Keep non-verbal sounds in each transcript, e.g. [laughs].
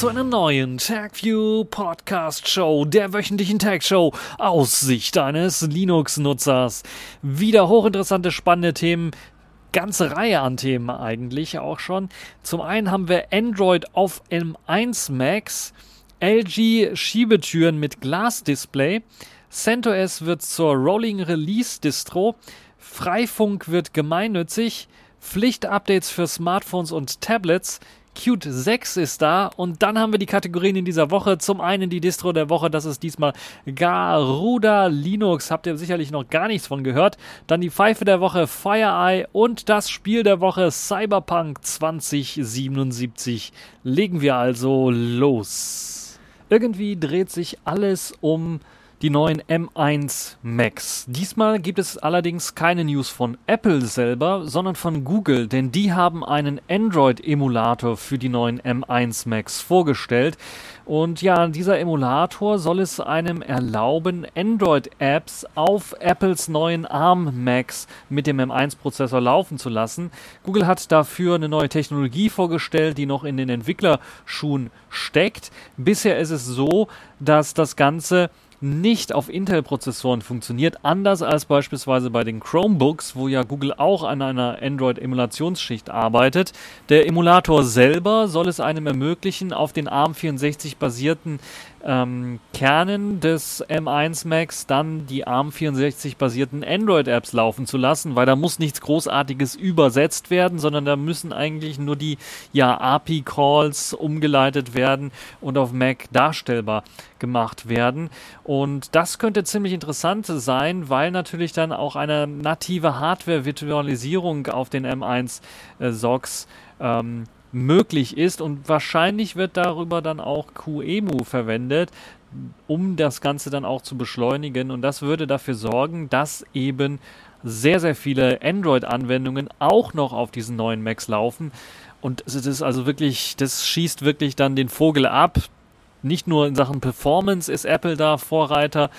zu einer neuen TagView Podcast Show, der wöchentlichen Tag Show aus Sicht eines Linux-Nutzers. Wieder hochinteressante, spannende Themen, ganze Reihe an Themen eigentlich auch schon. Zum einen haben wir Android auf M1 Max, LG Schiebetüren mit Glasdisplay, CentOS wird zur Rolling Release Distro, Freifunk wird gemeinnützig, Pflichtupdates für Smartphones und Tablets, Qt 6 ist da und dann haben wir die Kategorien in dieser Woche. Zum einen die Distro der Woche, das ist diesmal Garuda Linux, habt ihr sicherlich noch gar nichts von gehört. Dann die Pfeife der Woche FireEye und das Spiel der Woche Cyberpunk 2077. Legen wir also los. Irgendwie dreht sich alles um die neuen M1 Macs. Diesmal gibt es allerdings keine News von Apple selber, sondern von Google, denn die haben einen Android-Emulator für die neuen M1 Macs vorgestellt. Und ja, dieser Emulator soll es einem erlauben, Android-Apps auf Apples neuen ARM-Macs mit dem M1-Prozessor laufen zu lassen. Google hat dafür eine neue Technologie vorgestellt, die noch in den Entwicklerschuhen steckt. Bisher ist es so, dass das Ganze nicht auf Intel-Prozessoren funktioniert, anders als beispielsweise bei den Chromebooks, wo ja Google auch an einer Android-Emulationsschicht arbeitet. Der Emulator selber soll es einem ermöglichen, auf den ARM64 basierten ähm, Kernen des M1 Max dann die ARM64 basierten Android-Apps laufen zu lassen, weil da muss nichts Großartiges übersetzt werden, sondern da müssen eigentlich nur die ja, API-Calls umgeleitet werden und auf Mac darstellbar gemacht werden. Und das könnte ziemlich interessant sein, weil natürlich dann auch eine native Hardware-Virtualisierung auf den M1 äh, SOCs ähm, möglich ist. Und wahrscheinlich wird darüber dann auch QEMU verwendet, um das Ganze dann auch zu beschleunigen. Und das würde dafür sorgen, dass eben sehr, sehr viele Android-Anwendungen auch noch auf diesen neuen Macs laufen. Und es ist also wirklich, das schießt wirklich dann den Vogel ab. Nicht nur in Sachen Performance ist Apple da Vorreiter,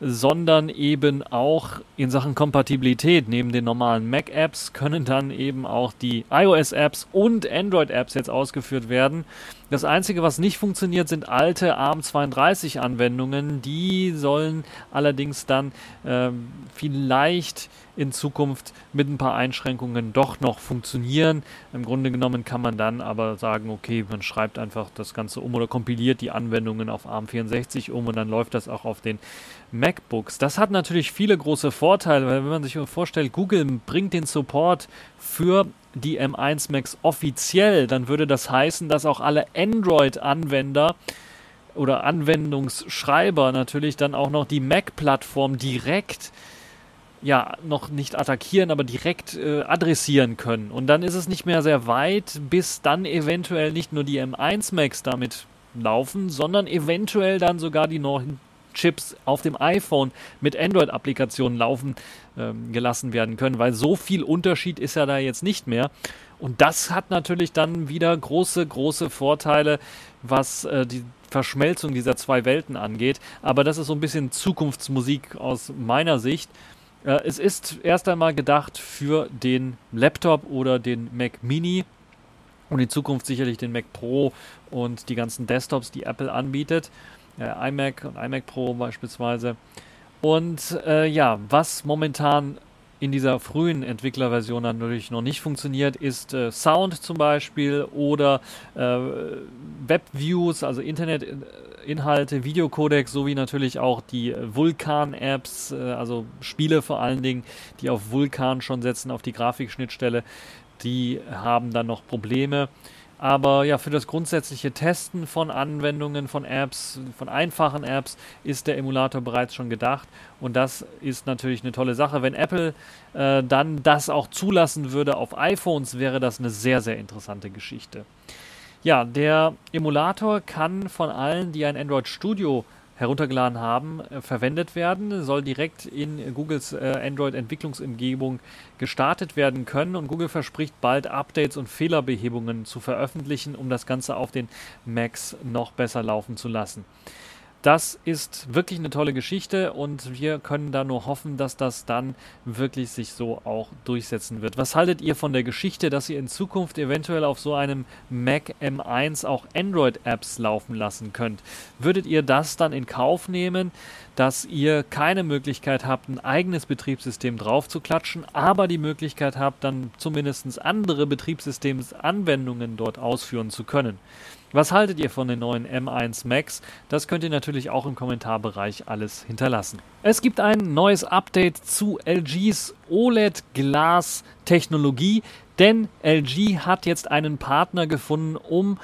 sondern eben auch in Sachen Kompatibilität. Neben den normalen Mac-Apps können dann eben auch die iOS-Apps und Android-Apps jetzt ausgeführt werden. Das Einzige, was nicht funktioniert, sind alte ARM32-Anwendungen. Die sollen allerdings dann äh, vielleicht in Zukunft mit ein paar Einschränkungen doch noch funktionieren. Im Grunde genommen kann man dann aber sagen, okay, man schreibt einfach das Ganze um oder kompiliert die Anwendungen auf ARM64 um und dann läuft das auch auf den MacBooks. Das hat natürlich viele große Vorteile, weil wenn man sich vorstellt, Google bringt den Support für die M1 Macs offiziell, dann würde das heißen, dass auch alle Android-Anwender oder Anwendungsschreiber natürlich dann auch noch die Mac-Plattform direkt ja, noch nicht attackieren, aber direkt äh, adressieren können. Und dann ist es nicht mehr sehr weit, bis dann eventuell nicht nur die M1 Macs damit laufen, sondern eventuell dann sogar die neuen Chips auf dem iPhone mit Android-Applikationen laufen ähm, gelassen werden können, weil so viel Unterschied ist ja da jetzt nicht mehr. Und das hat natürlich dann wieder große, große Vorteile, was äh, die Verschmelzung dieser zwei Welten angeht. Aber das ist so ein bisschen Zukunftsmusik aus meiner Sicht. Äh, es ist erst einmal gedacht für den Laptop oder den Mac Mini und in Zukunft sicherlich den Mac Pro und die ganzen Desktops, die Apple anbietet. Äh, iMac und iMac Pro beispielsweise. Und äh, ja, was momentan in dieser frühen Entwicklerversion natürlich noch nicht funktioniert, ist äh, Sound zum Beispiel oder äh, Webviews, also Internetinhalte, Videocodecs sowie natürlich auch die Vulkan-Apps, äh, also Spiele vor allen Dingen, die auf Vulkan schon setzen, auf die Grafikschnittstelle, die haben dann noch Probleme. Aber ja, für das grundsätzliche Testen von Anwendungen, von Apps, von einfachen Apps ist der Emulator bereits schon gedacht. Und das ist natürlich eine tolle Sache. Wenn Apple äh, dann das auch zulassen würde auf iPhones, wäre das eine sehr, sehr interessante Geschichte. Ja, der Emulator kann von allen, die ein Android Studio heruntergeladen haben, äh, verwendet werden, soll direkt in Googles äh, Android-Entwicklungsumgebung gestartet werden können und Google verspricht bald Updates und Fehlerbehebungen zu veröffentlichen, um das Ganze auf den Macs noch besser laufen zu lassen. Das ist wirklich eine tolle Geschichte und wir können da nur hoffen, dass das dann wirklich sich so auch durchsetzen wird. Was haltet ihr von der Geschichte, dass ihr in Zukunft eventuell auf so einem Mac M1 auch Android-Apps laufen lassen könnt? Würdet ihr das dann in Kauf nehmen, dass ihr keine Möglichkeit habt, ein eigenes Betriebssystem drauf zu klatschen, aber die Möglichkeit habt, dann zumindest andere Betriebssystemsanwendungen dort ausführen zu können? Was haltet ihr von den neuen M1 Max? Das könnt ihr natürlich auch im Kommentarbereich alles hinterlassen. Es gibt ein neues Update zu LGs OLED-Glas-Technologie, denn LG hat jetzt einen Partner gefunden, um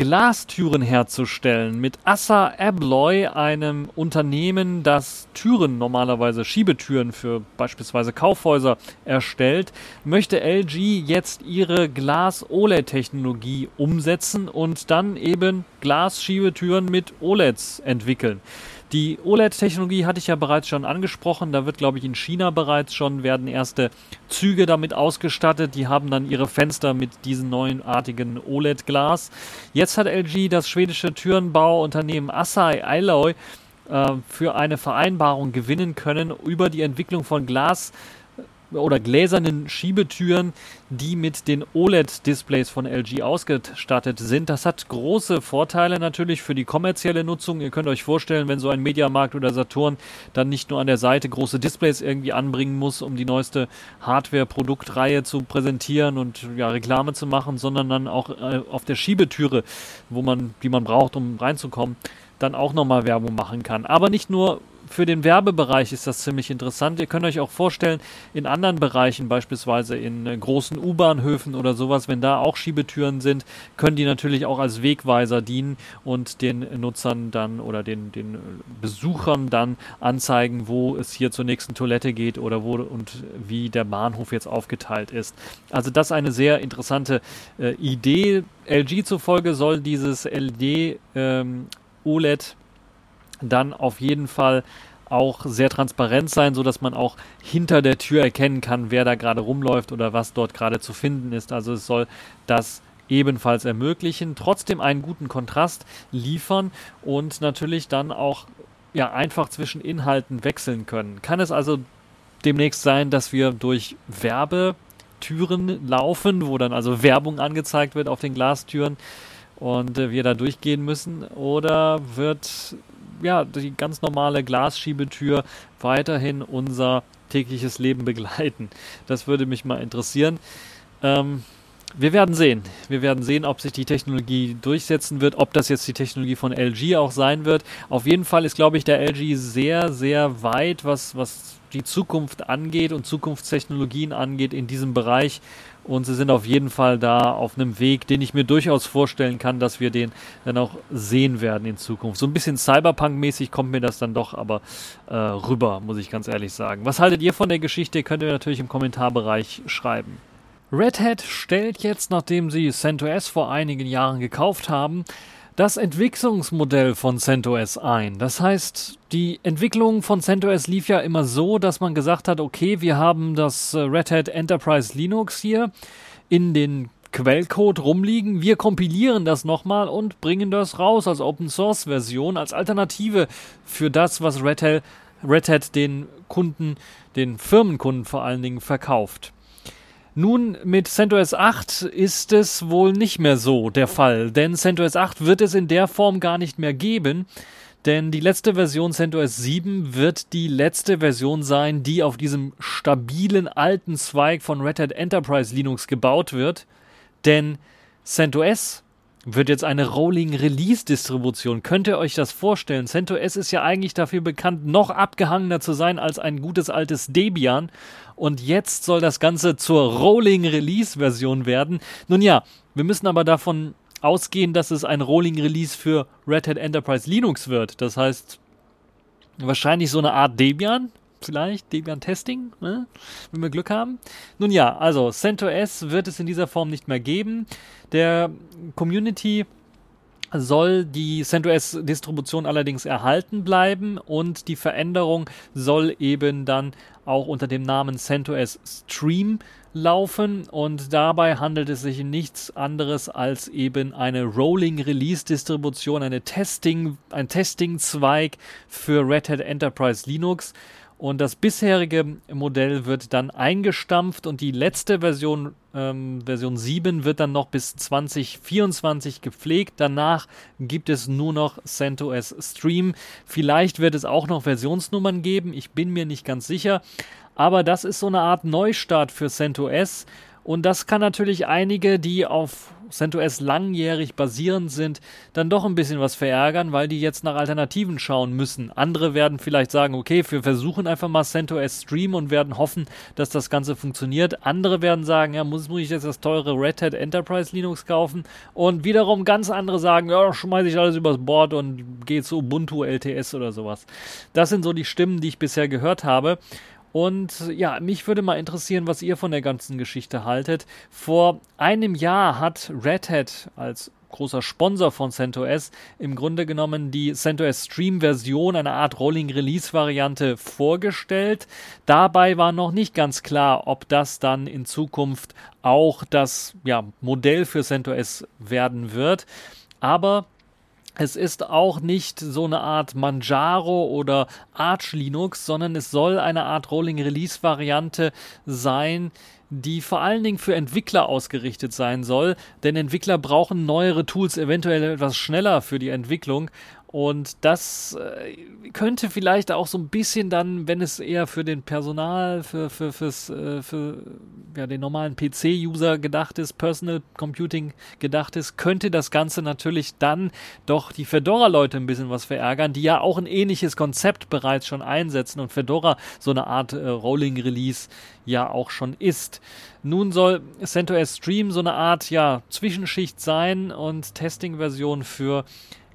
Glastüren herzustellen mit Assa Abloy, einem Unternehmen, das Türen, normalerweise Schiebetüren für beispielsweise Kaufhäuser erstellt, möchte LG jetzt ihre Glas-OLED-Technologie umsetzen und dann eben Glasschiebetüren mit OLEDs entwickeln. Die OLED-Technologie hatte ich ja bereits schon angesprochen. Da wird, glaube ich, in China bereits schon werden erste Züge damit ausgestattet. Die haben dann ihre Fenster mit diesem neuartigen OLED-Glas. Jetzt hat LG das schwedische Türenbauunternehmen Asai Alloy äh, für eine Vereinbarung gewinnen können über die Entwicklung von Glas oder gläsernen Schiebetüren, die mit den OLED-Displays von LG ausgestattet sind. Das hat große Vorteile natürlich für die kommerzielle Nutzung. Ihr könnt euch vorstellen, wenn so ein Mediamarkt oder Saturn dann nicht nur an der Seite große Displays irgendwie anbringen muss, um die neueste Hardware-Produktreihe zu präsentieren und ja, Reklame zu machen, sondern dann auch äh, auf der Schiebetüre, wo man, die man braucht, um reinzukommen, dann auch nochmal Werbung machen kann. Aber nicht nur für den Werbebereich ist das ziemlich interessant. Ihr könnt euch auch vorstellen, in anderen Bereichen, beispielsweise in äh, großen U-Bahnhöfen oder sowas, wenn da auch Schiebetüren sind, können die natürlich auch als Wegweiser dienen und den Nutzern dann oder den, den Besuchern dann anzeigen, wo es hier zur nächsten Toilette geht oder wo und wie der Bahnhof jetzt aufgeteilt ist. Also das ist eine sehr interessante äh, Idee. LG zufolge soll dieses LED ähm, OLED dann auf jeden Fall auch sehr transparent sein, so dass man auch hinter der Tür erkennen kann, wer da gerade rumläuft oder was dort gerade zu finden ist. Also es soll das ebenfalls ermöglichen, trotzdem einen guten Kontrast liefern und natürlich dann auch ja einfach zwischen Inhalten wechseln können. Kann es also demnächst sein, dass wir durch Werbetüren laufen, wo dann also Werbung angezeigt wird auf den Glastüren und äh, wir da durchgehen müssen oder wird ja, die ganz normale Glasschiebetür weiterhin unser tägliches Leben begleiten. Das würde mich mal interessieren. Ähm, wir werden sehen. Wir werden sehen, ob sich die Technologie durchsetzen wird, ob das jetzt die Technologie von LG auch sein wird. Auf jeden Fall ist, glaube ich, der LG sehr, sehr weit, was, was die Zukunft angeht und Zukunftstechnologien angeht in diesem Bereich. Und sie sind auf jeden Fall da auf einem Weg, den ich mir durchaus vorstellen kann, dass wir den dann auch sehen werden in Zukunft. So ein bisschen Cyberpunk-mäßig kommt mir das dann doch aber äh, rüber, muss ich ganz ehrlich sagen. Was haltet ihr von der Geschichte? Könnt ihr natürlich im Kommentarbereich schreiben. Red Hat stellt jetzt, nachdem sie CentOS vor einigen Jahren gekauft haben, das Entwicklungsmodell von CentOS ein. Das heißt, die Entwicklung von CentOS lief ja immer so, dass man gesagt hat, okay, wir haben das äh, Red Hat Enterprise Linux hier in den Quellcode rumliegen. Wir kompilieren das nochmal und bringen das raus als Open Source Version, als Alternative für das, was Red Hat, Red Hat den Kunden, den Firmenkunden vor allen Dingen verkauft. Nun, mit CentOS 8 ist es wohl nicht mehr so der Fall, denn CentOS 8 wird es in der Form gar nicht mehr geben, denn die letzte Version CentOS 7 wird die letzte Version sein, die auf diesem stabilen alten Zweig von Red Hat Enterprise Linux gebaut wird, denn CentOS wird jetzt eine Rolling Release Distribution. Könnt ihr euch das vorstellen? CentOS ist ja eigentlich dafür bekannt, noch abgehangener zu sein als ein gutes altes Debian. Und jetzt soll das Ganze zur Rolling Release Version werden. Nun ja, wir müssen aber davon ausgehen, dass es ein Rolling Release für Red Hat Enterprise Linux wird. Das heißt, wahrscheinlich so eine Art Debian, vielleicht Debian Testing, ne? wenn wir Glück haben. Nun ja, also CentOS wird es in dieser Form nicht mehr geben. Der Community soll die CentOS-Distribution allerdings erhalten bleiben und die Veränderung soll eben dann auch unter dem Namen CentOS Stream laufen und dabei handelt es sich nichts anderes als eben eine Rolling Release Distribution, eine Testing, ein Testing-Zweig für Red Hat Enterprise Linux. Und das bisherige Modell wird dann eingestampft und die letzte Version, ähm, Version 7, wird dann noch bis 2024 gepflegt. Danach gibt es nur noch CentOS Stream. Vielleicht wird es auch noch Versionsnummern geben. Ich bin mir nicht ganz sicher. Aber das ist so eine Art Neustart für CentOS. Und das kann natürlich einige, die auf CentOS langjährig basierend sind, dann doch ein bisschen was verärgern, weil die jetzt nach Alternativen schauen müssen. Andere werden vielleicht sagen, okay, wir versuchen einfach mal CentOS Stream und werden hoffen, dass das Ganze funktioniert. Andere werden sagen, ja, muss, muss ich jetzt das teure Red Hat Enterprise Linux kaufen? Und wiederum ganz andere sagen, ja, schmeiße ich alles übers Board und gehe zu Ubuntu LTS oder sowas. Das sind so die Stimmen, die ich bisher gehört habe. Und ja, mich würde mal interessieren, was ihr von der ganzen Geschichte haltet. Vor einem Jahr hat Red Hat als großer Sponsor von CentOS im Grunde genommen die CentOS Stream Version, eine Art Rolling Release Variante vorgestellt. Dabei war noch nicht ganz klar, ob das dann in Zukunft auch das ja, Modell für CentOS werden wird. Aber es ist auch nicht so eine Art Manjaro oder Arch Linux, sondern es soll eine Art Rolling Release Variante sein, die vor allen Dingen für Entwickler ausgerichtet sein soll, denn Entwickler brauchen neuere Tools, eventuell etwas schneller für die Entwicklung und das äh, könnte vielleicht auch so ein bisschen dann, wenn es eher für den Personal, für, für, fürs, äh, für ja, den normalen PC-User gedacht ist, Personal Computing gedacht ist, könnte das Ganze natürlich dann doch die Fedora-Leute ein bisschen was verärgern, die ja auch ein ähnliches Konzept bereits schon einsetzen und Fedora so eine Art äh, Rolling Release ja auch schon ist. Nun soll CentOS Stream so eine Art ja Zwischenschicht sein und Testing-Version für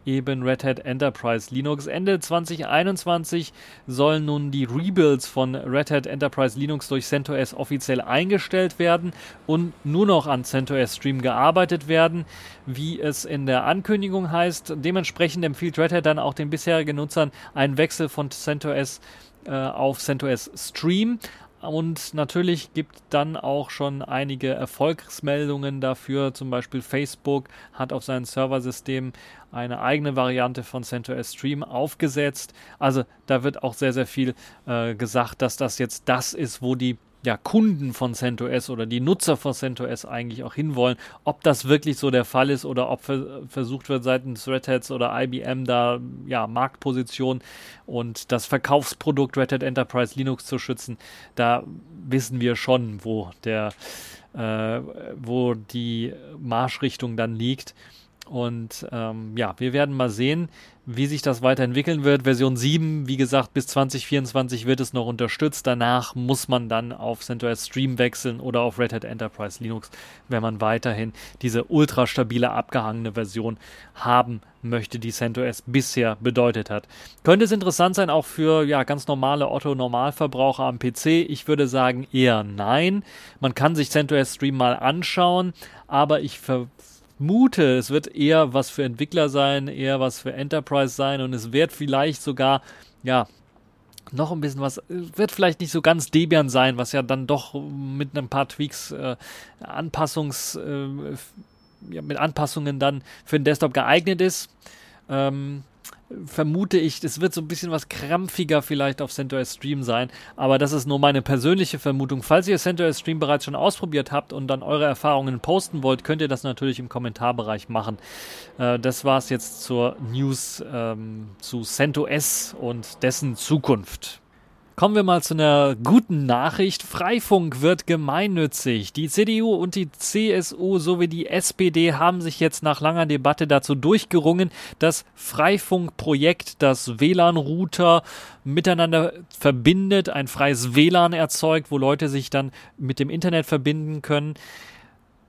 eben Red Hat Enterprise Linux. Ende 2021 sollen nun die Rebuilds von Red Hat Enterprise Linux durch CentOS offiziell eingestellt werden und nur noch an CentOS Stream gearbeitet werden, wie es in der Ankündigung heißt. Dementsprechend empfiehlt Red Hat dann auch den bisherigen Nutzern einen Wechsel von CentOS äh, auf CentOS Stream. Und natürlich gibt dann auch schon einige Erfolgsmeldungen dafür. Zum Beispiel Facebook hat auf seinem Serversystem eine eigene Variante von CentOS Stream aufgesetzt. Also da wird auch sehr, sehr viel äh, gesagt, dass das jetzt das ist, wo die ja, Kunden von CentOS oder die Nutzer von CentOS eigentlich auch hinwollen. Ob das wirklich so der Fall ist oder ob versucht wird seitens Red Hats oder IBM da ja, Marktposition und das Verkaufsprodukt Red Hat Enterprise Linux zu schützen, da wissen wir schon, wo der äh, wo die Marschrichtung dann liegt. Und ähm, ja, wir werden mal sehen, wie sich das weiterentwickeln wird. Version 7, wie gesagt, bis 2024 wird es noch unterstützt. Danach muss man dann auf CentOS Stream wechseln oder auf Red Hat Enterprise Linux, wenn man weiterhin diese ultra stabile abgehangene Version haben möchte, die CentOS bisher bedeutet hat. Könnte es interessant sein auch für ja ganz normale Otto Normalverbraucher am PC? Ich würde sagen eher nein. Man kann sich CentOS Stream mal anschauen, aber ich ver mute, es wird eher was für Entwickler sein, eher was für Enterprise sein und es wird vielleicht sogar, ja, noch ein bisschen was, wird vielleicht nicht so ganz Debian sein, was ja dann doch mit ein paar Tweaks, äh, Anpassungs, äh, ja, mit Anpassungen dann für den Desktop geeignet ist. Ähm, vermute ich, es wird so ein bisschen was krampfiger vielleicht auf CentOS Stream sein, aber das ist nur meine persönliche Vermutung. Falls ihr CentOS Stream bereits schon ausprobiert habt und dann eure Erfahrungen posten wollt, könnt ihr das natürlich im Kommentarbereich machen. Äh, das war es jetzt zur News ähm, zu CentOS und dessen Zukunft. Kommen wir mal zu einer guten Nachricht. Freifunk wird gemeinnützig. Die CDU und die CSU sowie die SPD haben sich jetzt nach langer Debatte dazu durchgerungen, das Freifunkprojekt, das WLAN-Router miteinander verbindet, ein freies WLAN erzeugt, wo Leute sich dann mit dem Internet verbinden können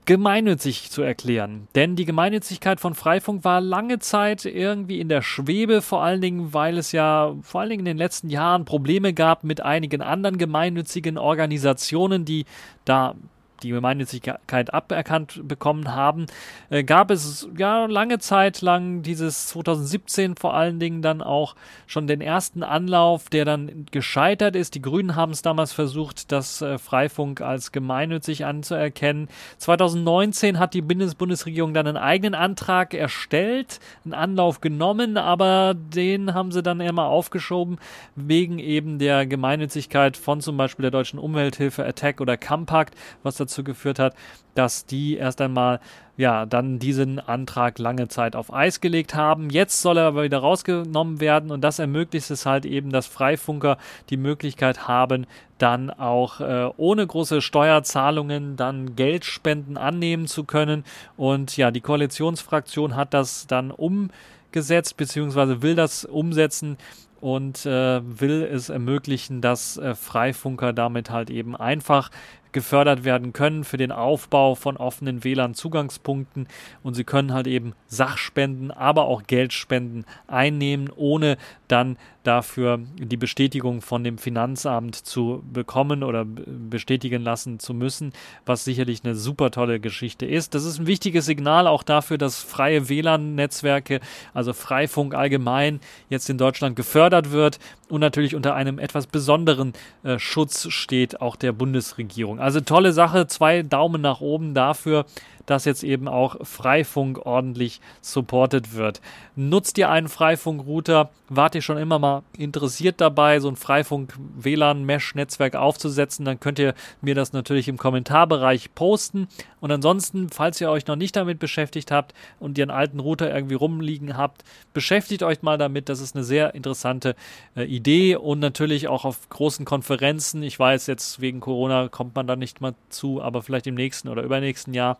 gemeinnützig zu erklären. Denn die Gemeinnützigkeit von Freifunk war lange Zeit irgendwie in der Schwebe, vor allen Dingen, weil es ja vor allen Dingen in den letzten Jahren Probleme gab mit einigen anderen gemeinnützigen Organisationen, die da die Gemeinnützigkeit aberkannt bekommen haben, äh, gab es ja lange Zeit lang dieses 2017 vor allen Dingen dann auch schon den ersten Anlauf, der dann gescheitert ist. Die Grünen haben es damals versucht, das äh, Freifunk als gemeinnützig anzuerkennen. 2019 hat die Bundes Bundesregierung dann einen eigenen Antrag erstellt, einen Anlauf genommen, aber den haben sie dann immer aufgeschoben wegen eben der Gemeinnützigkeit von zum Beispiel der Deutschen Umwelthilfe, Attack oder Campact, was dazu geführt hat, dass die erst einmal ja, dann diesen Antrag lange Zeit auf Eis gelegt haben. Jetzt soll er aber wieder rausgenommen werden und das ermöglicht es halt eben, dass Freifunker die Möglichkeit haben, dann auch äh, ohne große Steuerzahlungen dann Geldspenden annehmen zu können. Und ja, die Koalitionsfraktion hat das dann umgesetzt, beziehungsweise will das umsetzen und äh, will es ermöglichen, dass äh, Freifunker damit halt eben einfach gefördert werden können für den Aufbau von offenen WLAN-Zugangspunkten und sie können halt eben Sachspenden, aber auch Geldspenden einnehmen, ohne dann dafür die Bestätigung von dem Finanzamt zu bekommen oder bestätigen lassen zu müssen, was sicherlich eine super tolle Geschichte ist. Das ist ein wichtiges Signal auch dafür, dass freie WLAN-Netzwerke, also Freifunk allgemein, jetzt in Deutschland gefördert wird und natürlich unter einem etwas besonderen äh, Schutz steht auch der Bundesregierung. Also tolle Sache, zwei Daumen nach oben dafür dass jetzt eben auch Freifunk ordentlich supported wird. Nutzt ihr einen Freifunk-Router? Wart ihr schon immer mal interessiert dabei, so ein Freifunk-WLAN-Mesh-Netzwerk aufzusetzen? Dann könnt ihr mir das natürlich im Kommentarbereich posten. Und ansonsten, falls ihr euch noch nicht damit beschäftigt habt und ihr einen alten Router irgendwie rumliegen habt, beschäftigt euch mal damit. Das ist eine sehr interessante äh, Idee und natürlich auch auf großen Konferenzen. Ich weiß, jetzt wegen Corona kommt man da nicht mal zu, aber vielleicht im nächsten oder übernächsten Jahr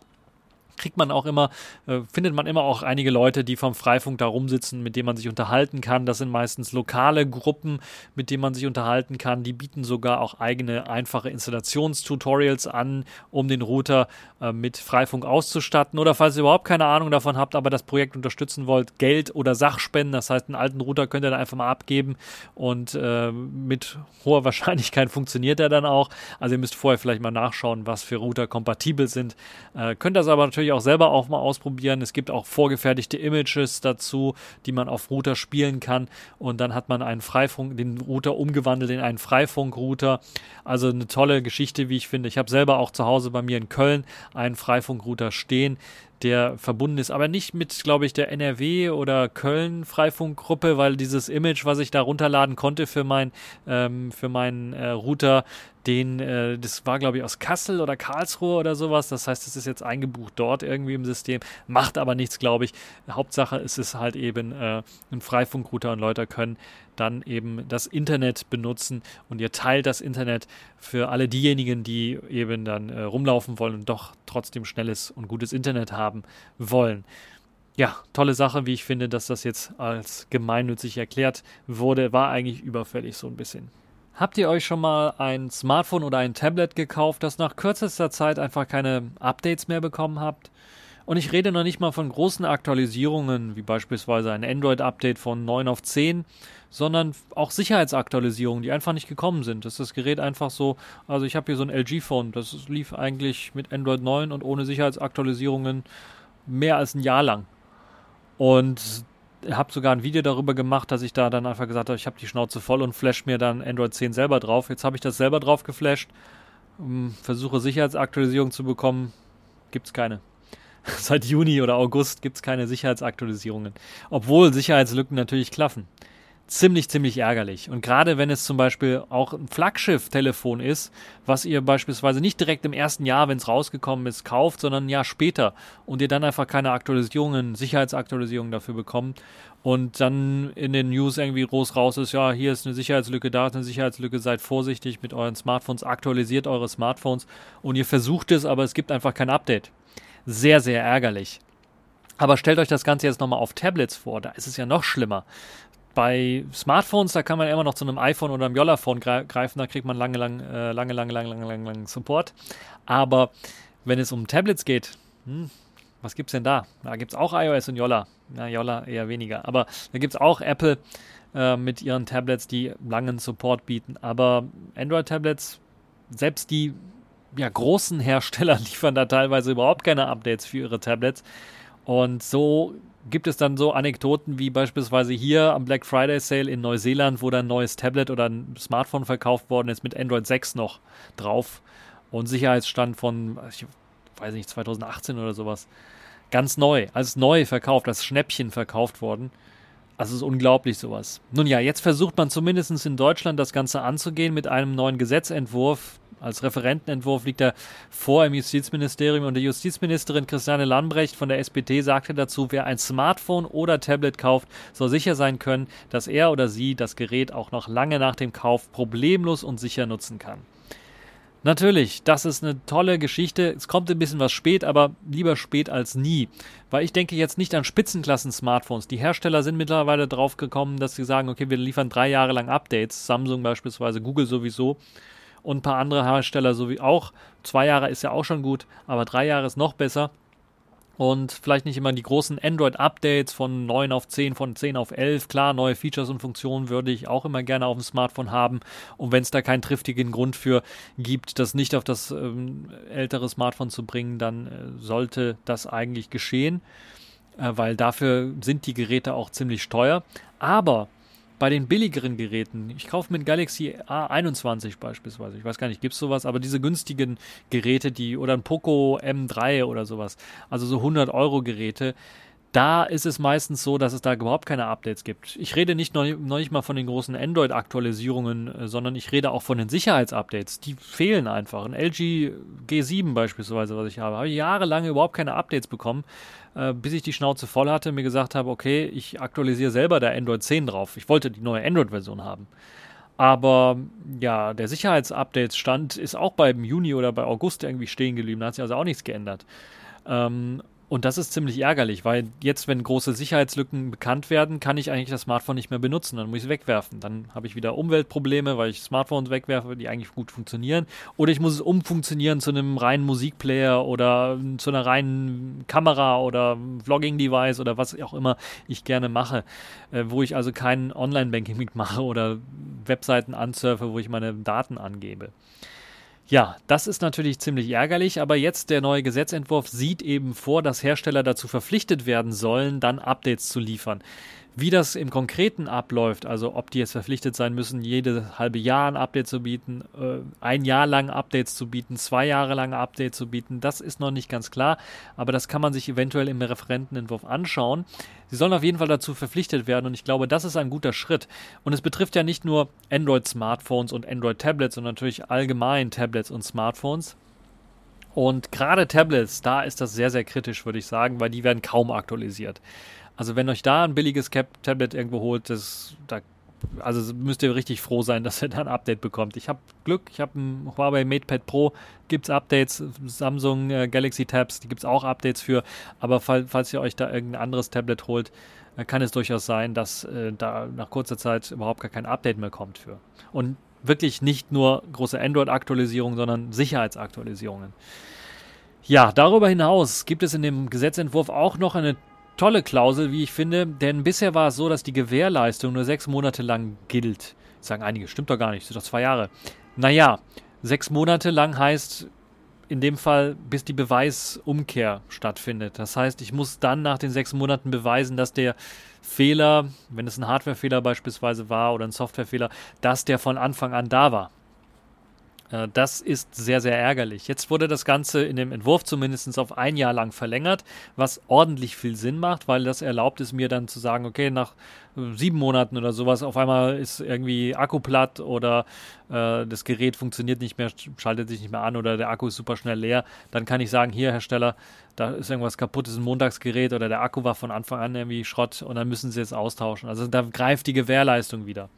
kriegt man auch immer, äh, findet man immer auch einige Leute, die vom Freifunk da rumsitzen, mit denen man sich unterhalten kann. Das sind meistens lokale Gruppen, mit denen man sich unterhalten kann. Die bieten sogar auch eigene einfache Installationstutorials an, um den Router äh, mit Freifunk auszustatten. Oder falls ihr überhaupt keine Ahnung davon habt, aber das Projekt unterstützen wollt, Geld oder Sachspenden. Das heißt, einen alten Router könnt ihr dann einfach mal abgeben und äh, mit hoher [laughs] Wahrscheinlichkeit funktioniert er dann auch. Also ihr müsst vorher vielleicht mal nachschauen, was für Router kompatibel sind. Äh, könnt das aber natürlich natürlich auch selber auch mal ausprobieren. Es gibt auch vorgefertigte Images dazu, die man auf Router spielen kann. Und dann hat man einen Freifunk, den Router umgewandelt in einen Freifunk-Router. Also eine tolle Geschichte, wie ich finde. Ich habe selber auch zu Hause bei mir in Köln einen Freifunk-Router stehen der verbunden ist, aber nicht mit, glaube ich, der NRW oder Köln Freifunkgruppe, weil dieses Image, was ich da runterladen konnte für mein ähm, für meinen äh, Router, den, äh, das war glaube ich aus Kassel oder Karlsruhe oder sowas. Das heißt, es ist jetzt eingebucht dort irgendwie im System, macht aber nichts, glaube ich. Hauptsache ist es halt eben äh, ein Freifunkrouter und Leute können dann eben das Internet benutzen und ihr teilt das Internet für alle diejenigen, die eben dann äh, rumlaufen wollen und doch trotzdem schnelles und gutes Internet haben wollen ja, tolle Sache, wie ich finde, dass das jetzt als gemeinnützig erklärt wurde, war eigentlich überfällig so ein bisschen. Habt ihr euch schon mal ein Smartphone oder ein Tablet gekauft, das nach kürzester Zeit einfach keine Updates mehr bekommen habt? Und ich rede noch nicht mal von großen Aktualisierungen, wie beispielsweise ein Android-Update von 9 auf 10, sondern auch Sicherheitsaktualisierungen, die einfach nicht gekommen sind. Das ist das Gerät einfach so, also ich habe hier so ein LG-Phone, das lief eigentlich mit Android 9 und ohne Sicherheitsaktualisierungen mehr als ein Jahr lang. Und habe sogar ein Video darüber gemacht, dass ich da dann einfach gesagt habe, ich habe die Schnauze voll und flash mir dann Android 10 selber drauf. Jetzt habe ich das selber drauf geflasht, ähm, versuche Sicherheitsaktualisierung zu bekommen, gibt es keine. [laughs] Seit Juni oder August gibt es keine Sicherheitsaktualisierungen, obwohl Sicherheitslücken natürlich klaffen ziemlich, ziemlich ärgerlich. Und gerade wenn es zum Beispiel auch ein Flaggschiff-Telefon ist, was ihr beispielsweise nicht direkt im ersten Jahr, wenn es rausgekommen ist, kauft, sondern ein Jahr später und ihr dann einfach keine Aktualisierungen, Sicherheitsaktualisierungen dafür bekommt und dann in den News irgendwie groß raus ist, ja, hier ist eine Sicherheitslücke, da ist eine Sicherheitslücke, seid vorsichtig mit euren Smartphones, aktualisiert eure Smartphones und ihr versucht es, aber es gibt einfach kein Update. Sehr, sehr ärgerlich. Aber stellt euch das Ganze jetzt nochmal auf Tablets vor, da ist es ja noch schlimmer bei Smartphones, da kann man immer noch zu einem iPhone oder einem Yolla-Phone greifen, da kriegt man lange, lange, äh, lange, lange, lange, lange, lange, lange Support. Aber wenn es um Tablets geht, hm, was es denn da? Da gibt es auch iOS und Yolla. Na, Yolla eher weniger. Aber da gibt es auch Apple äh, mit ihren Tablets, die langen Support bieten. Aber Android-Tablets, selbst die ja, großen Hersteller [laughs] liefern da teilweise überhaupt keine Updates für ihre Tablets. Und so gibt es dann so Anekdoten wie beispielsweise hier am Black Friday Sale in Neuseeland, wo dann ein neues Tablet oder ein Smartphone verkauft worden ist mit Android 6 noch drauf und Sicherheitsstand von, ich weiß nicht, 2018 oder sowas. Ganz neu, als neu verkauft, als Schnäppchen verkauft worden. Also es ist unglaublich sowas. Nun ja, jetzt versucht man zumindest in Deutschland das Ganze anzugehen mit einem neuen Gesetzentwurf. Als Referentenentwurf liegt er vor im Justizministerium und die Justizministerin Christiane Lambrecht von der SPD sagte dazu, wer ein Smartphone oder Tablet kauft, soll sicher sein können, dass er oder sie das Gerät auch noch lange nach dem Kauf problemlos und sicher nutzen kann. Natürlich, das ist eine tolle Geschichte. Es kommt ein bisschen was spät, aber lieber spät als nie. Weil ich denke jetzt nicht an Spitzenklassen-Smartphones. Die Hersteller sind mittlerweile drauf gekommen, dass sie sagen, okay, wir liefern drei Jahre lang Updates. Samsung beispielsweise, Google sowieso und ein paar andere Hersteller sowie auch. Zwei Jahre ist ja auch schon gut, aber drei Jahre ist noch besser und vielleicht nicht immer die großen Android-Updates von 9 auf 10, von 10 auf 11. Klar, neue Features und Funktionen würde ich auch immer gerne auf dem Smartphone haben. Und wenn es da keinen triftigen Grund für gibt, das nicht auf das ähm, ältere Smartphone zu bringen, dann äh, sollte das eigentlich geschehen, äh, weil dafür sind die Geräte auch ziemlich teuer. Aber bei den billigeren Geräten, ich kaufe mit Galaxy A21 beispielsweise, ich weiß gar nicht, gibt es sowas, aber diese günstigen Geräte, die, oder ein Poco M3 oder sowas, also so 100 Euro Geräte, da ist es meistens so, dass es da überhaupt keine Updates gibt. Ich rede nicht noch, noch nicht mal von den großen Android-Aktualisierungen, äh, sondern ich rede auch von den Sicherheitsupdates. Die fehlen einfach. Ein LG G7 beispielsweise, was ich habe, habe jahrelang überhaupt keine Updates bekommen, äh, bis ich die Schnauze voll hatte, mir gesagt habe, okay, ich aktualisiere selber der Android 10 drauf. Ich wollte die neue Android-Version haben. Aber ja, der Sicherheitsupdates-Stand ist auch beim Juni oder bei August irgendwie stehen geblieben. Da hat sich also auch nichts geändert. Ähm, und das ist ziemlich ärgerlich, weil jetzt, wenn große Sicherheitslücken bekannt werden, kann ich eigentlich das Smartphone nicht mehr benutzen. Dann muss ich es wegwerfen. Dann habe ich wieder Umweltprobleme, weil ich Smartphones wegwerfe, die eigentlich gut funktionieren. Oder ich muss es umfunktionieren zu einem reinen Musikplayer oder zu einer reinen Kamera oder Vlogging-Device oder was auch immer ich gerne mache, äh, wo ich also kein Online-Banking [laughs] mitmache oder Webseiten ansurfe, wo ich meine Daten angebe. Ja, das ist natürlich ziemlich ärgerlich, aber jetzt der neue Gesetzentwurf sieht eben vor, dass Hersteller dazu verpflichtet werden sollen, dann Updates zu liefern. Wie das im Konkreten abläuft, also ob die jetzt verpflichtet sein müssen, jede halbe Jahr ein Update zu bieten, äh, ein Jahr lang Updates zu bieten, zwei Jahre lang Updates zu bieten, das ist noch nicht ganz klar, aber das kann man sich eventuell im Referentenentwurf anschauen. Sie sollen auf jeden Fall dazu verpflichtet werden und ich glaube, das ist ein guter Schritt. Und es betrifft ja nicht nur Android-Smartphones und Android-Tablets, sondern natürlich allgemein Tablets und Smartphones. Und gerade Tablets, da ist das sehr, sehr kritisch, würde ich sagen, weil die werden kaum aktualisiert. Also wenn euch da ein billiges Cap Tablet irgendwo holt, das, da, also müsst ihr richtig froh sein, [laughs] dass ihr da ein Update bekommt. Ich habe Glück, ich habe ein Huawei MatePad Pro, gibt es Updates, Samsung äh, Galaxy Tabs, die gibt es auch Updates für, aber fall, falls ihr euch da irgendein anderes Tablet holt, äh, kann es durchaus sein, dass äh, da nach kurzer Zeit überhaupt gar kein Update mehr kommt für. Und wirklich nicht nur große Android-Aktualisierungen, sondern Sicherheitsaktualisierungen. Ja, darüber hinaus gibt es in dem Gesetzentwurf auch noch eine tolle Klausel, wie ich finde, denn bisher war es so, dass die Gewährleistung nur sechs Monate lang gilt. sagen einige, stimmt doch gar nicht, sind doch zwei Jahre. Naja, sechs Monate lang heißt in dem Fall, bis die Beweisumkehr stattfindet. Das heißt, ich muss dann nach den sechs Monaten beweisen, dass der Fehler, wenn es ein Hardwarefehler beispielsweise war oder ein Softwarefehler, dass der von Anfang an da war. Äh, das ist sehr, sehr ärgerlich. Jetzt wurde das Ganze in dem Entwurf zumindest auf ein Jahr lang verlängert, was ordentlich viel Sinn macht, weil das erlaubt es mir dann zu sagen, okay, nach äh, sieben Monaten oder sowas, auf einmal ist irgendwie Akku platt oder äh, das Gerät funktioniert nicht mehr, schaltet sich nicht mehr an oder der Akku ist super schnell leer, dann kann ich sagen, hier Hersteller, da ist irgendwas kaputt, ist ein Montagsgerät oder der Akku war von Anfang an irgendwie Schrott und dann müssen sie es austauschen. Also da greift die Gewährleistung wieder.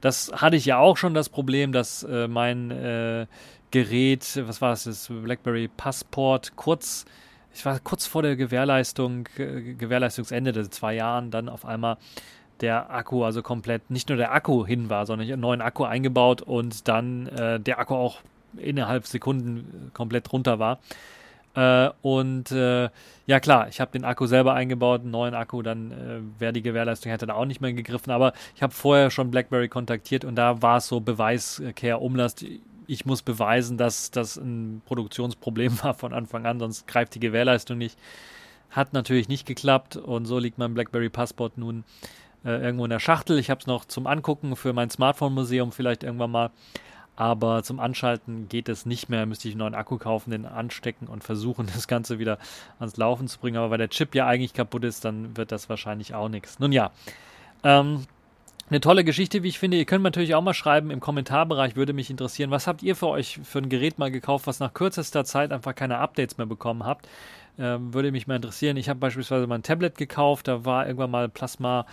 Das hatte ich ja auch schon das Problem, dass äh, mein äh, Gerät, was war es, das BlackBerry Passport, kurz, ich war kurz vor der Gewährleistung, äh, Gewährleistungsende der zwei Jahren, dann auf einmal der Akku also komplett, nicht nur der Akku hin war, sondern ich einen neuen Akku eingebaut und dann äh, der Akku auch innerhalb Sekunden komplett runter war. Äh, und äh, ja klar, ich habe den Akku selber eingebaut, einen neuen Akku, dann äh, wäre die Gewährleistung hätte da auch nicht mehr gegriffen. Aber ich habe vorher schon BlackBerry kontaktiert und da war es so Beweiskehr, Umlast. ich muss beweisen, dass das ein Produktionsproblem [laughs] war von Anfang an, sonst greift die Gewährleistung nicht. Hat natürlich nicht geklappt und so liegt mein BlackBerry Passport nun äh, irgendwo in der Schachtel. Ich habe es noch zum Angucken für mein Smartphone-Museum vielleicht irgendwann mal. Aber zum Anschalten geht es nicht mehr. Müsste ich einen neuen Akku kaufen, den anstecken und versuchen, [laughs] das Ganze wieder ans Laufen zu bringen. Aber weil der Chip ja eigentlich kaputt ist, dann wird das wahrscheinlich auch nichts. Nun ja, ähm, eine tolle Geschichte, wie ich finde. Ihr könnt natürlich auch mal schreiben im Kommentarbereich, würde mich interessieren, was habt ihr für euch für ein Gerät mal gekauft, was nach kürzester Zeit einfach keine Updates mehr bekommen habt. Ähm, würde mich mal interessieren. Ich habe beispielsweise mal ein Tablet gekauft, da war irgendwann mal Plasma,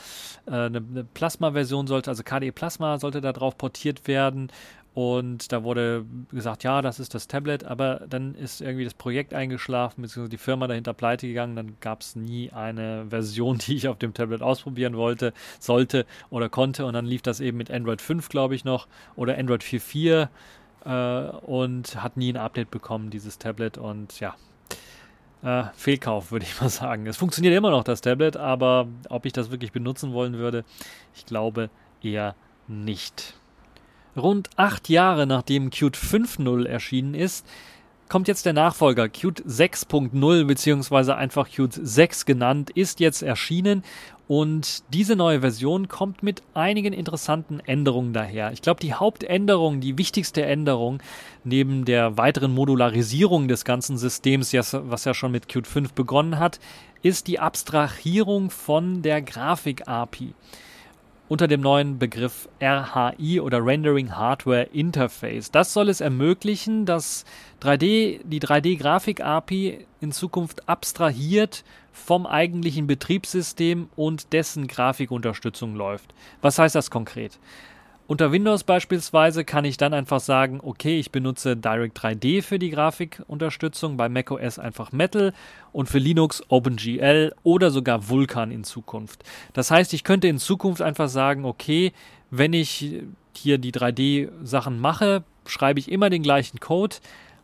äh, eine, eine Plasma-Version sollte, also KDE Plasma sollte da drauf portiert werden und da wurde gesagt, ja, das ist das Tablet, aber dann ist irgendwie das Projekt eingeschlafen, beziehungsweise die Firma dahinter pleite gegangen. Dann gab es nie eine Version, [laughs] die ich auf dem Tablet ausprobieren wollte, sollte oder konnte. Und dann lief das eben mit Android 5, glaube ich, noch oder Android 4.4 äh, und hat nie ein Update bekommen, dieses Tablet. Und ja, äh, Fehlkauf, würde ich mal sagen. Es funktioniert immer noch, das Tablet, aber ob ich das wirklich benutzen wollen würde, ich glaube eher nicht. Rund acht Jahre nachdem Qt 5.0 erschienen ist, kommt jetzt der Nachfolger. Qt 6.0 beziehungsweise einfach Qt 6 genannt, ist jetzt erschienen. Und diese neue Version kommt mit einigen interessanten Änderungen daher. Ich glaube, die Hauptänderung, die wichtigste Änderung neben der weiteren Modularisierung des ganzen Systems, was ja schon mit Qt 5 begonnen hat, ist die Abstrahierung von der Grafik-API unter dem neuen Begriff RHI oder Rendering Hardware Interface. Das soll es ermöglichen, dass 3D, die 3D-Grafik-API in Zukunft abstrahiert vom eigentlichen Betriebssystem und dessen Grafikunterstützung läuft. Was heißt das konkret? Unter Windows beispielsweise kann ich dann einfach sagen, okay, ich benutze Direct 3D für die Grafikunterstützung, bei macOS einfach Metal und für Linux OpenGL oder sogar Vulkan in Zukunft. Das heißt, ich könnte in Zukunft einfach sagen, okay, wenn ich hier die 3D-Sachen mache, schreibe ich immer den gleichen Code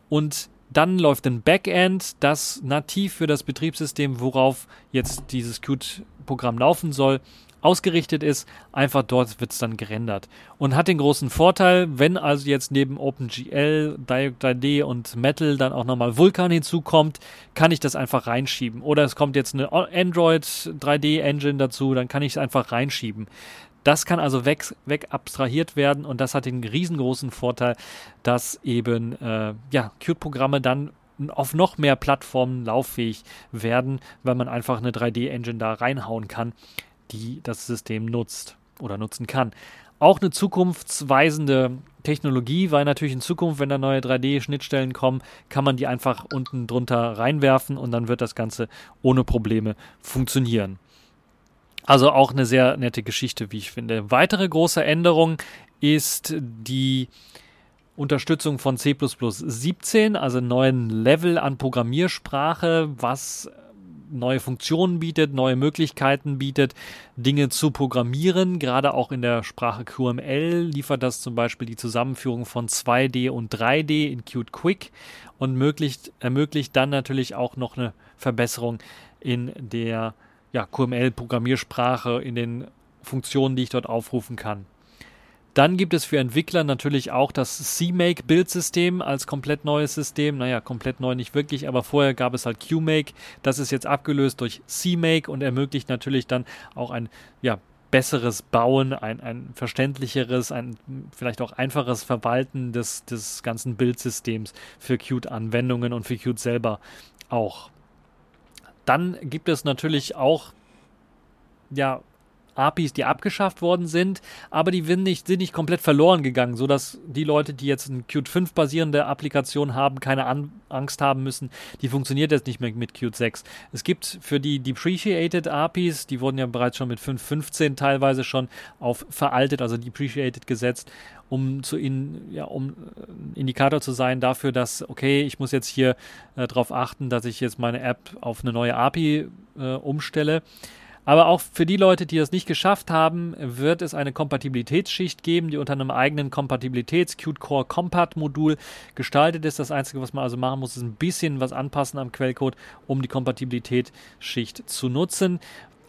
und dann läuft ein Backend, das nativ für das Betriebssystem, worauf jetzt dieses Qt-Programm laufen soll, ausgerichtet ist, einfach dort wird es dann gerendert. Und hat den großen Vorteil, wenn also jetzt neben OpenGL, Direct 3D und Metal dann auch nochmal Vulkan hinzukommt, kann ich das einfach reinschieben. Oder es kommt jetzt eine Android 3D Engine dazu, dann kann ich es einfach reinschieben. Das kann also weg, weg abstrahiert werden und das hat den riesengroßen Vorteil, dass eben äh, ja, Qt-Programme dann auf noch mehr Plattformen lauffähig werden, weil man einfach eine 3D-Engine da reinhauen kann die das System nutzt oder nutzen kann. Auch eine zukunftsweisende Technologie, weil natürlich in Zukunft, wenn da neue 3D-Schnittstellen kommen, kann man die einfach unten drunter reinwerfen und dann wird das Ganze ohne Probleme funktionieren. Also auch eine sehr nette Geschichte, wie ich finde. Weitere große Änderung ist die Unterstützung von C 17, also neuen Level an Programmiersprache, was neue Funktionen bietet, neue Möglichkeiten bietet, Dinge zu programmieren. Gerade auch in der Sprache QML liefert das zum Beispiel die Zusammenführung von 2D und 3D in Qt Quick und ermöglicht, ermöglicht dann natürlich auch noch eine Verbesserung in der ja, QML-Programmiersprache, in den Funktionen, die ich dort aufrufen kann. Dann gibt es für Entwickler natürlich auch das CMake-Bildsystem als komplett neues System. Naja, komplett neu nicht wirklich, aber vorher gab es halt QMake. Das ist jetzt abgelöst durch CMake und ermöglicht natürlich dann auch ein ja, besseres Bauen, ein, ein verständlicheres, ein vielleicht auch einfaches Verwalten des, des ganzen Bildsystems für Qt-Anwendungen und für Qt selber auch. Dann gibt es natürlich auch ja, APIs, die abgeschafft worden sind, aber die sind nicht, sind nicht komplett verloren gegangen, sodass die Leute, die jetzt eine Qt 5 basierende Applikation haben, keine An Angst haben müssen, die funktioniert jetzt nicht mehr mit Qt 6. Es gibt für die Depreciated APIs, die wurden ja bereits schon mit 5.15 teilweise schon auf veraltet, also Depreciated gesetzt, um zu ihnen, ja, um äh, Indikator zu sein dafür, dass, okay, ich muss jetzt hier äh, darauf achten, dass ich jetzt meine App auf eine neue API äh, umstelle. Aber auch für die Leute, die das nicht geschafft haben, wird es eine Kompatibilitätsschicht geben, die unter einem eigenen Kompatibilitäts-Qt Core Compat Modul gestaltet ist. Das Einzige, was man also machen muss, ist ein bisschen was anpassen am Quellcode, um die Kompatibilitätsschicht zu nutzen.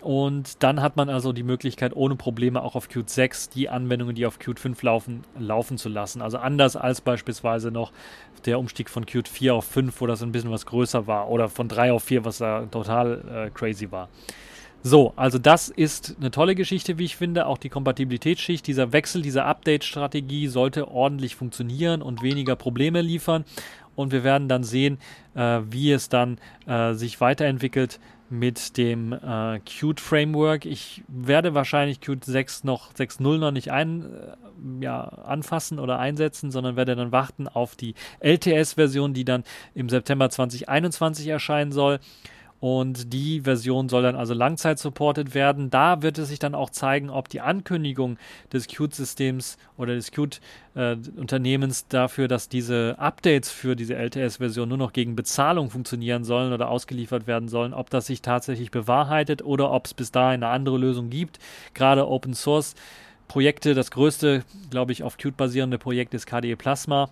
Und dann hat man also die Möglichkeit, ohne Probleme auch auf Qt 6 die Anwendungen, die auf Qt 5 laufen, laufen zu lassen. Also anders als beispielsweise noch der Umstieg von Qt 4 auf 5, wo das ein bisschen was größer war, oder von 3 auf 4, was da total äh, crazy war. So, also das ist eine tolle Geschichte, wie ich finde. Auch die Kompatibilitätsschicht, dieser Wechsel, diese Update-Strategie sollte ordentlich funktionieren und weniger Probleme liefern. Und wir werden dann sehen, äh, wie es dann äh, sich weiterentwickelt mit dem äh, Qt Framework. Ich werde wahrscheinlich Qt 6 noch 6.0 noch nicht ein, äh, ja, anfassen oder einsetzen, sondern werde dann warten auf die LTS-Version, die dann im September 2021 erscheinen soll. Und die Version soll dann also langzeit supported werden. Da wird es sich dann auch zeigen, ob die Ankündigung des Qt-Systems oder des Qt-Unternehmens dafür, dass diese Updates für diese LTS-Version nur noch gegen Bezahlung funktionieren sollen oder ausgeliefert werden sollen, ob das sich tatsächlich bewahrheitet oder ob es bis dahin eine andere Lösung gibt. Gerade Open Source Projekte, das größte, glaube ich, auf Qt basierende Projekt ist KDE Plasma.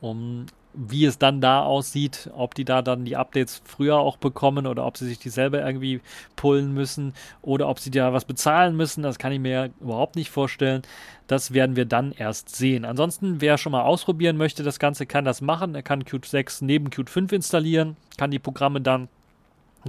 Um, wie es dann da aussieht, ob die da dann die Updates früher auch bekommen oder ob sie sich die selber irgendwie pullen müssen oder ob sie da was bezahlen müssen, das kann ich mir überhaupt nicht vorstellen. Das werden wir dann erst sehen. Ansonsten, wer schon mal ausprobieren möchte, das Ganze kann das machen. Er kann Qt 6 neben Qt 5 installieren, kann die Programme dann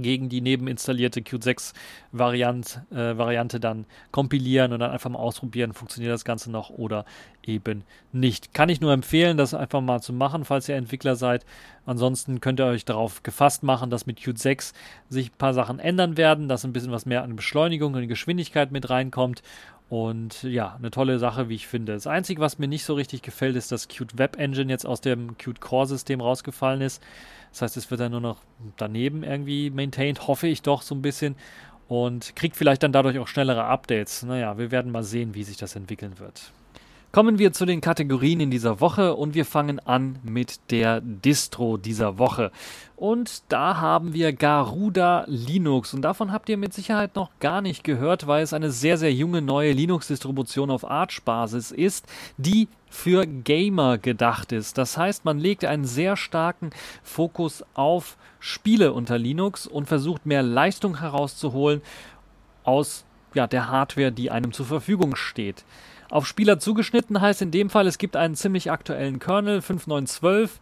gegen die nebeninstallierte Qt6-Variante äh, Variante dann kompilieren und dann einfach mal ausprobieren, funktioniert das Ganze noch oder eben nicht. Kann ich nur empfehlen, das einfach mal zu machen, falls ihr Entwickler seid. Ansonsten könnt ihr euch darauf gefasst machen, dass mit Qt 6 sich ein paar Sachen ändern werden, dass ein bisschen was mehr an Beschleunigung und Geschwindigkeit mit reinkommt und ja, eine tolle Sache, wie ich finde. Das Einzige, was mir nicht so richtig gefällt, ist, dass Qt Web Engine jetzt aus dem Qt Core System rausgefallen ist. Das heißt, es wird dann nur noch daneben irgendwie maintained, hoffe ich doch so ein bisschen. Und kriegt vielleicht dann dadurch auch schnellere Updates. Naja, wir werden mal sehen, wie sich das entwickeln wird. Kommen wir zu den Kategorien in dieser Woche und wir fangen an mit der Distro dieser Woche. Und da haben wir Garuda Linux und davon habt ihr mit Sicherheit noch gar nicht gehört, weil es eine sehr, sehr junge neue Linux-Distribution auf Arch-Basis ist, die für Gamer gedacht ist. Das heißt, man legt einen sehr starken Fokus auf Spiele unter Linux und versucht mehr Leistung herauszuholen aus ja, der Hardware, die einem zur Verfügung steht. Auf Spieler zugeschnitten heißt in dem Fall, es gibt einen ziemlich aktuellen Kernel 5912.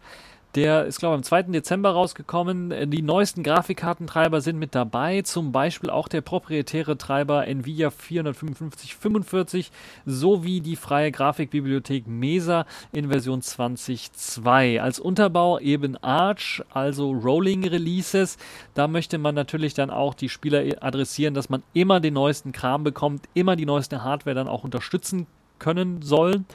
Der ist, glaube ich, am 2. Dezember rausgekommen. Die neuesten Grafikkartentreiber sind mit dabei, zum Beispiel auch der proprietäre Treiber Nvidia 45545 sowie die freie Grafikbibliothek Mesa in Version 20.2. Als Unterbau eben Arch, also Rolling Releases. Da möchte man natürlich dann auch die Spieler adressieren, dass man immer den neuesten Kram bekommt, immer die neueste Hardware dann auch unterstützen können sollen.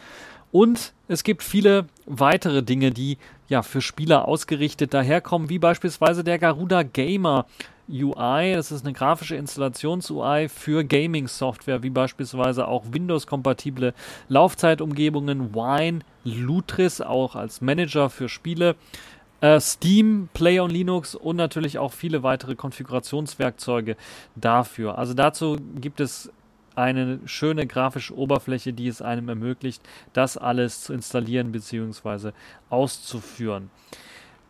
Und es gibt viele weitere Dinge, die ja für Spieler ausgerichtet daherkommen, wie beispielsweise der Garuda Gamer UI. Das ist eine grafische Installations-UI für Gaming-Software, wie beispielsweise auch Windows-kompatible Laufzeitumgebungen, Wine, Lutris auch als Manager für Spiele. Uh, Steam, Play on Linux und natürlich auch viele weitere Konfigurationswerkzeuge dafür. Also dazu gibt es eine schöne grafische Oberfläche, die es einem ermöglicht, das alles zu installieren bzw. auszuführen.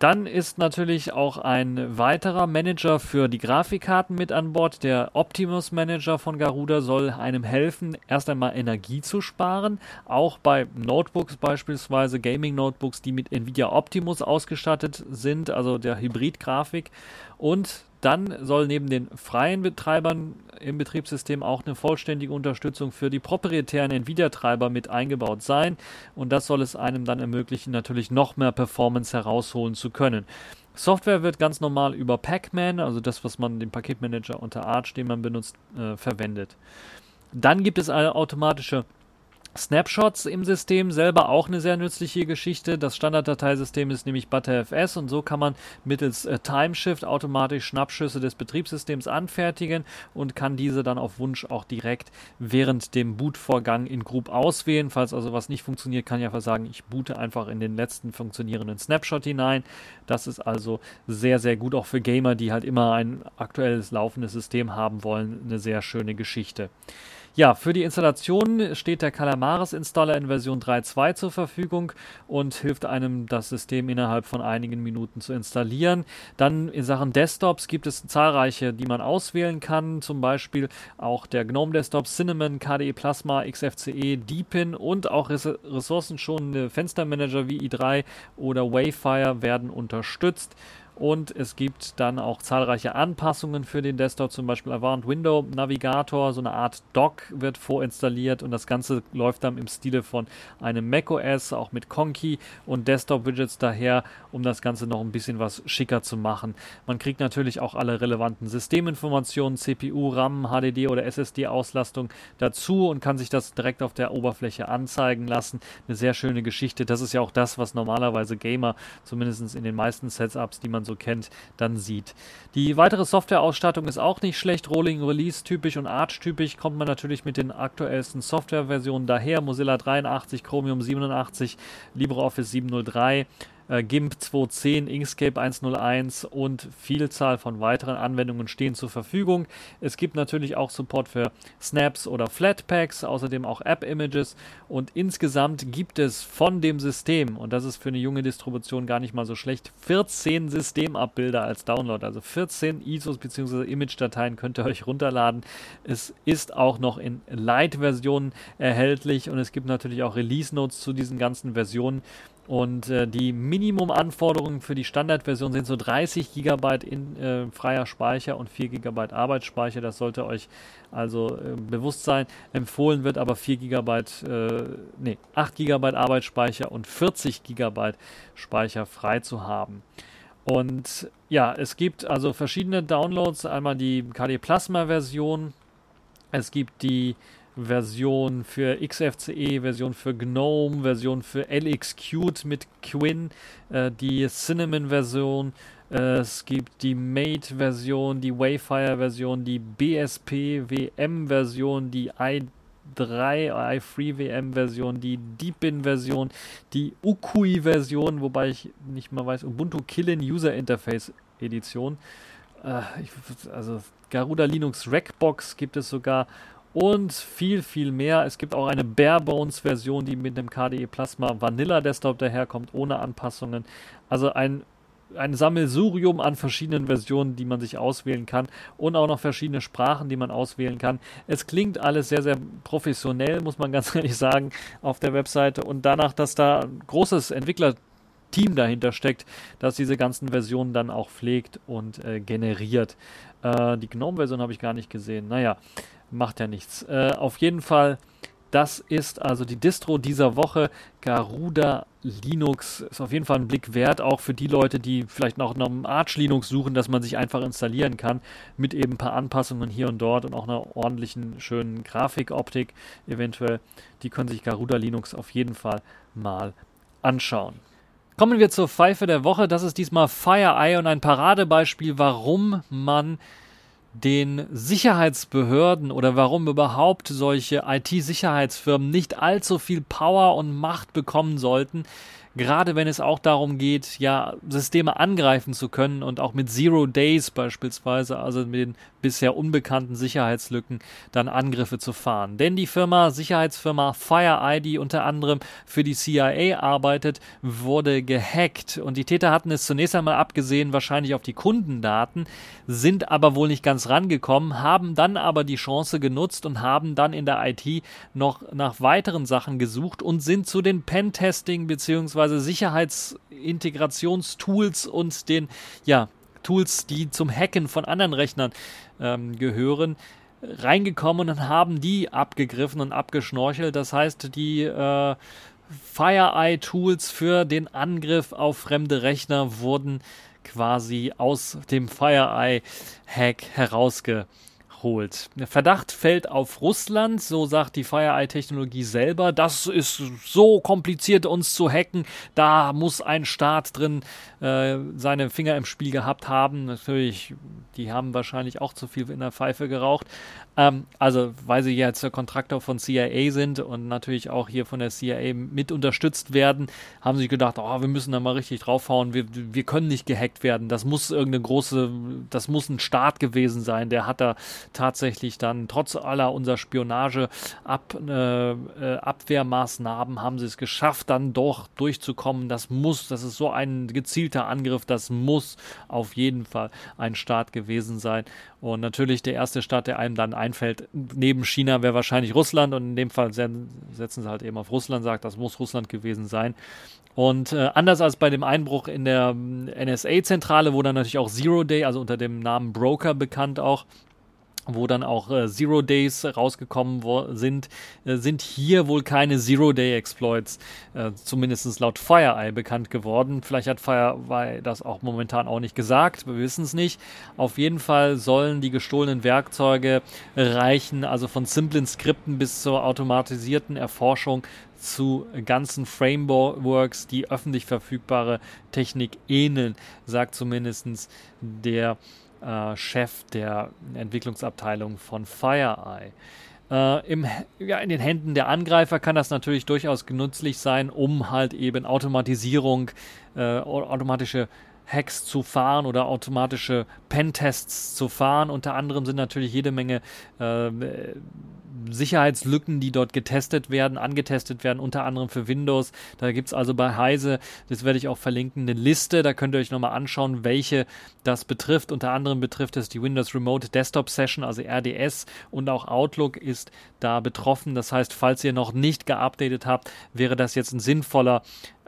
Dann ist natürlich auch ein weiterer Manager für die Grafikkarten mit an Bord. Der Optimus Manager von Garuda soll einem helfen, erst einmal Energie zu sparen. Auch bei Notebooks beispielsweise, Gaming Notebooks, die mit Nvidia Optimus ausgestattet sind, also der Hybrid-Grafik. Und dann soll neben den freien Betreibern im Betriebssystem auch eine vollständige Unterstützung für die proprietären Nvidia-Treiber mit eingebaut sein. Und das soll es einem dann ermöglichen, natürlich noch mehr Performance herausholen zu können. Software wird ganz normal über Pacman, also das, was man den Paketmanager unter Arch, den man benutzt, äh, verwendet. Dann gibt es eine automatische Snapshots im System selber auch eine sehr nützliche Geschichte. Das Standarddateisystem ist nämlich ButterFS und so kann man mittels äh, Timeshift automatisch Schnappschüsse des Betriebssystems anfertigen und kann diese dann auf Wunsch auch direkt während dem Bootvorgang in Group auswählen. Falls also was nicht funktioniert, kann ich einfach sagen, ich boote einfach in den letzten funktionierenden Snapshot hinein. Das ist also sehr, sehr gut auch für Gamer, die halt immer ein aktuelles laufendes System haben wollen. Eine sehr schöne Geschichte. Ja, für die Installation steht der Calamares Installer in Version 3.2 zur Verfügung und hilft einem, das System innerhalb von einigen Minuten zu installieren. Dann in Sachen Desktops gibt es zahlreiche, die man auswählen kann, zum Beispiel auch der GNOME Desktop, Cinnamon, KDE Plasma, XFCE, Deepin und auch ressourcenschonende Fenstermanager wie i3 oder Wayfire werden unterstützt. Und es gibt dann auch zahlreiche Anpassungen für den Desktop, zum Beispiel Avant Window Navigator, so eine Art Dock wird vorinstalliert und das Ganze läuft dann im Stile von einem macOS, auch mit Conky und Desktop-Widgets daher, um das Ganze noch ein bisschen was schicker zu machen. Man kriegt natürlich auch alle relevanten Systeminformationen, CPU, RAM, HDD oder SSD-Auslastung dazu und kann sich das direkt auf der Oberfläche anzeigen lassen. Eine sehr schöne Geschichte. Das ist ja auch das, was normalerweise Gamer, zumindest in den meisten Setups, die man man so kennt, dann sieht. Die weitere Softwareausstattung ist auch nicht schlecht. Rolling Release typisch und Arch typisch kommt man natürlich mit den aktuellsten Softwareversionen daher. Mozilla 83, Chromium 87, LibreOffice 703 äh, GIMP 2.10, Inkscape 1.01 und Vielzahl von weiteren Anwendungen stehen zur Verfügung. Es gibt natürlich auch Support für Snaps oder Flatpaks, außerdem auch App-Images und insgesamt gibt es von dem System, und das ist für eine junge Distribution gar nicht mal so schlecht, 14 Systemabbilder als Download, also 14 ISOs bzw. Image-Dateien könnt ihr euch runterladen. Es ist auch noch in Light-Versionen erhältlich und es gibt natürlich auch Release-Notes zu diesen ganzen Versionen. Und äh, die Minimumanforderungen für die Standardversion sind so 30 GB in äh, freier Speicher und 4 GB Arbeitsspeicher. Das sollte euch also äh, bewusst sein. Empfohlen wird aber 4 GB, äh, nee, 8 GB Arbeitsspeicher und 40 GB Speicher frei zu haben. Und ja, es gibt also verschiedene Downloads. Einmal die KD Plasma Version. Es gibt die Version für XFCE, Version für GNOME, Version für LXQt mit Quinn, äh, die Cinnamon-Version, äh, es gibt die Mate-Version, die Wayfire-Version, die BSP-WM-Version, die i3, i3-WM-Version, die Deepin-Version, die Ukui-Version, wobei ich nicht mal weiß, Ubuntu Killin User Interface Edition. Äh, ich, also Garuda Linux Rackbox gibt es sogar und viel, viel mehr. Es gibt auch eine Barebones-Version, die mit dem KDE Plasma Vanilla Desktop daherkommt, ohne Anpassungen. Also ein, ein Sammelsurium an verschiedenen Versionen, die man sich auswählen kann und auch noch verschiedene Sprachen, die man auswählen kann. Es klingt alles sehr, sehr professionell, muss man [laughs] ganz ehrlich sagen, auf der Webseite. Und danach, dass da ein großes Entwickler Team dahinter steckt, das diese ganzen Versionen dann auch pflegt und äh, generiert. Äh, die GNOME-Version habe ich gar nicht gesehen. Naja, macht ja nichts. Äh, auf jeden Fall, das ist also die Distro dieser Woche. Garuda Linux ist auf jeden Fall ein Blick wert, auch für die Leute, die vielleicht noch einem Arch Linux suchen, dass man sich einfach installieren kann, mit eben ein paar Anpassungen hier und dort und auch einer ordentlichen, schönen Grafikoptik eventuell. Die können sich Garuda Linux auf jeden Fall mal anschauen. Kommen wir zur Pfeife der Woche. Das ist diesmal FireEye und ein Paradebeispiel, warum man den Sicherheitsbehörden oder warum überhaupt solche IT-Sicherheitsfirmen nicht allzu viel Power und Macht bekommen sollten, gerade wenn es auch darum geht, ja, Systeme angreifen zu können und auch mit Zero Days beispielsweise, also mit den bisher unbekannten Sicherheitslücken, dann Angriffe zu fahren. Denn die Firma, Sicherheitsfirma FireEye, unter anderem für die CIA arbeitet, wurde gehackt und die Täter hatten es zunächst einmal abgesehen, wahrscheinlich auf die Kundendaten, sind aber wohl nicht ganz rangekommen, haben dann aber die Chance genutzt und haben dann in der IT noch nach weiteren Sachen gesucht und sind zu den Pentesting bzw beziehungsweise Sicherheitsintegrationstools und den ja, Tools, die zum Hacken von anderen Rechnern ähm, gehören, reingekommen und haben die abgegriffen und abgeschnorchelt. Das heißt, die äh, FireEye-Tools für den Angriff auf fremde Rechner wurden quasi aus dem FireEye-Hack herausgeholt holt. Der Verdacht fällt auf Russland, so sagt die FireEye-Technologie selber. Das ist so kompliziert, uns zu hacken. Da muss ein Staat drin äh, seine Finger im Spiel gehabt haben. Natürlich, die haben wahrscheinlich auch zu viel in der Pfeife geraucht. Ähm, also, weil sie jetzt Kontraktor von CIA sind und natürlich auch hier von der CIA mit unterstützt werden, haben sie gedacht, oh, wir müssen da mal richtig draufhauen. Wir, wir können nicht gehackt werden. Das muss irgendeine große, das muss ein Staat gewesen sein. Der hat da tatsächlich dann trotz aller unserer Spionage ab, äh, äh, haben sie es geschafft, dann doch durchzukommen. Das muss, das ist so ein gezielter Angriff, das muss auf jeden Fall ein Staat gewesen sein. Und natürlich der erste Staat, der einem dann einfällt, neben China wäre wahrscheinlich Russland und in dem Fall setzen sie halt eben auf Russland, sagt, das muss Russland gewesen sein. Und äh, anders als bei dem Einbruch in der ähm, NSA-Zentrale, wo dann natürlich auch Zero Day, also unter dem Namen Broker bekannt auch, wo dann auch äh, Zero Days rausgekommen sind, äh, sind hier wohl keine Zero Day Exploits, äh, zumindest laut FireEye bekannt geworden. Vielleicht hat FireEye das auch momentan auch nicht gesagt, wir wissen es nicht. Auf jeden Fall sollen die gestohlenen Werkzeuge reichen, also von simplen Skripten bis zur automatisierten Erforschung zu ganzen Frameworks, die öffentlich verfügbare Technik ähneln, sagt zumindest der äh, Chef der Entwicklungsabteilung von FireEye. Äh, im, ja, in den Händen der Angreifer kann das natürlich durchaus genützlich sein, um halt eben Automatisierung, äh, automatische Hacks zu fahren oder automatische Pentests zu fahren. Unter anderem sind natürlich jede Menge äh, Sicherheitslücken, die dort getestet werden, angetestet werden, unter anderem für Windows. Da gibt es also bei Heise, das werde ich auch verlinken, eine Liste. Da könnt ihr euch nochmal anschauen, welche das betrifft. Unter anderem betrifft es die Windows Remote Desktop Session, also RDS und auch Outlook ist da betroffen. Das heißt, falls ihr noch nicht geupdatet habt, wäre das jetzt ein sinnvoller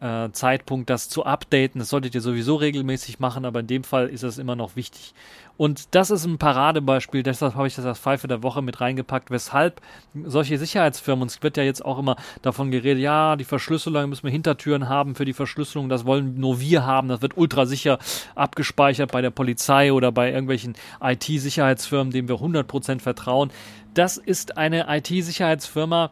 äh, Zeitpunkt, das zu updaten. Das solltet ihr sowieso regelmäßig machen, aber in dem Fall ist es immer noch wichtig. Und das ist ein Paradebeispiel, deshalb habe ich das als Pfeife der Woche mit reingepackt, weshalb solche Sicherheitsfirmen, und es wird ja jetzt auch immer davon geredet, ja, die Verschlüsselung müssen wir Hintertüren haben für die Verschlüsselung, das wollen nur wir haben, das wird ultra sicher abgespeichert bei der Polizei oder bei irgendwelchen IT-Sicherheitsfirmen, denen wir 100% vertrauen. Das ist eine IT-Sicherheitsfirma,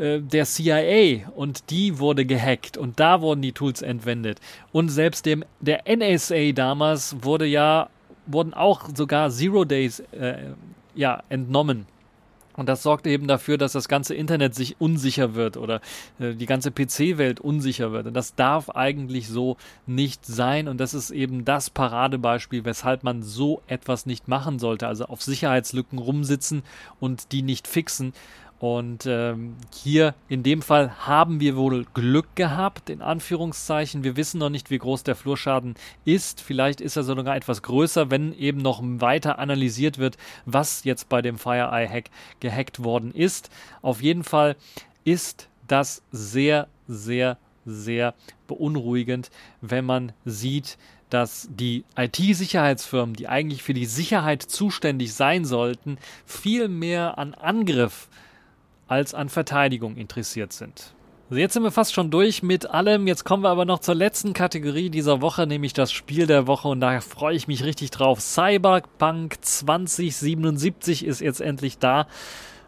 äh, der CIA und die wurde gehackt und da wurden die Tools entwendet. Und selbst dem, der NSA damals wurde ja, wurden auch sogar Zero Days äh, ja, entnommen. Und das sorgt eben dafür, dass das ganze Internet sich unsicher wird oder äh, die ganze PC-Welt unsicher wird. Und das darf eigentlich so nicht sein. Und das ist eben das Paradebeispiel, weshalb man so etwas nicht machen sollte. Also auf Sicherheitslücken rumsitzen und die nicht fixen. Und ähm, hier in dem Fall haben wir wohl Glück gehabt, in Anführungszeichen. Wir wissen noch nicht, wie groß der Flurschaden ist. Vielleicht ist er sogar etwas größer, wenn eben noch weiter analysiert wird, was jetzt bei dem FireEye-Hack gehackt worden ist. Auf jeden Fall ist das sehr, sehr, sehr beunruhigend, wenn man sieht, dass die IT-Sicherheitsfirmen, die eigentlich für die Sicherheit zuständig sein sollten, viel mehr an Angriff als an Verteidigung interessiert sind. Also jetzt sind wir fast schon durch mit allem. Jetzt kommen wir aber noch zur letzten Kategorie dieser Woche, nämlich das Spiel der Woche. Und da freue ich mich richtig drauf. Cyberpunk 2077 ist jetzt endlich da.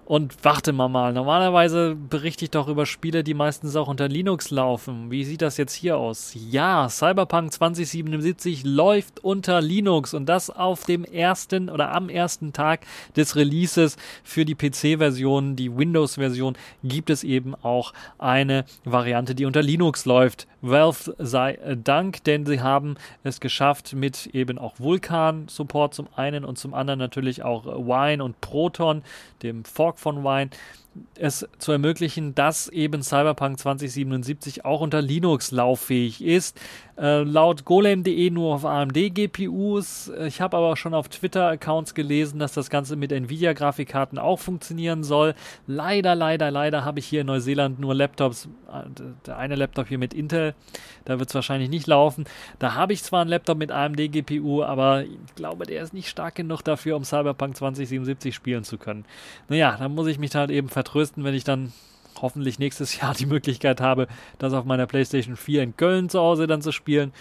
Und warte mal mal, normalerweise berichte ich doch über Spiele, die meistens auch unter Linux laufen. Wie sieht das jetzt hier aus? Ja, Cyberpunk 2077 läuft unter Linux und das auf dem ersten oder am ersten Tag des Releases für die PC-Version, die Windows-Version, gibt es eben auch eine Variante, die unter Linux läuft. Valve sei Dank, denn sie haben es geschafft mit eben auch Vulkan-Support zum einen und zum anderen natürlich auch Wine und Proton, dem Fork von Wine, es zu ermöglichen, dass eben Cyberpunk 2077 auch unter Linux lauffähig ist. Äh, laut golem.de nur auf AMD-GPUs. Ich habe aber schon auf Twitter-Accounts gelesen, dass das Ganze mit Nvidia-Grafikkarten auch funktionieren soll. Leider, leider, leider habe ich hier in Neuseeland nur Laptops. Äh, der eine Laptop hier mit Intel, da wird es wahrscheinlich nicht laufen. Da habe ich zwar einen Laptop mit AMD-GPU, aber ich glaube, der ist nicht stark genug dafür, um Cyberpunk 2077 spielen zu können. Naja, da muss ich mich halt eben vertrösten, wenn ich dann hoffentlich nächstes [laughs] Jahr die Möglichkeit habe, das auf meiner PlayStation 4 in Köln zu Hause dann zu spielen.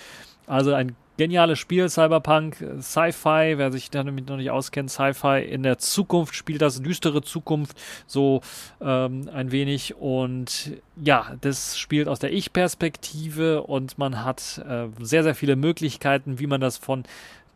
Also ein geniales Spiel, Cyberpunk, Sci-Fi, wer sich damit noch nicht auskennt, Sci-Fi in der Zukunft spielt das, düstere Zukunft, so ähm, ein wenig. Und ja, das spielt aus der Ich-Perspektive und man hat äh, sehr, sehr viele Möglichkeiten, wie man das von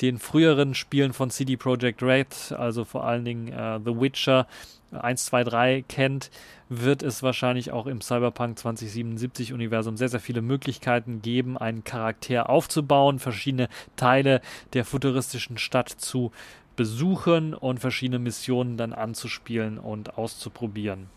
den früheren Spielen von CD Projekt Red, also vor allen Dingen äh, The Witcher 1, 2, 3 kennt, wird es wahrscheinlich auch im Cyberpunk 2077 Universum sehr, sehr viele Möglichkeiten geben, einen Charakter aufzubauen, verschiedene Teile der futuristischen Stadt zu besuchen und verschiedene Missionen dann anzuspielen und auszuprobieren.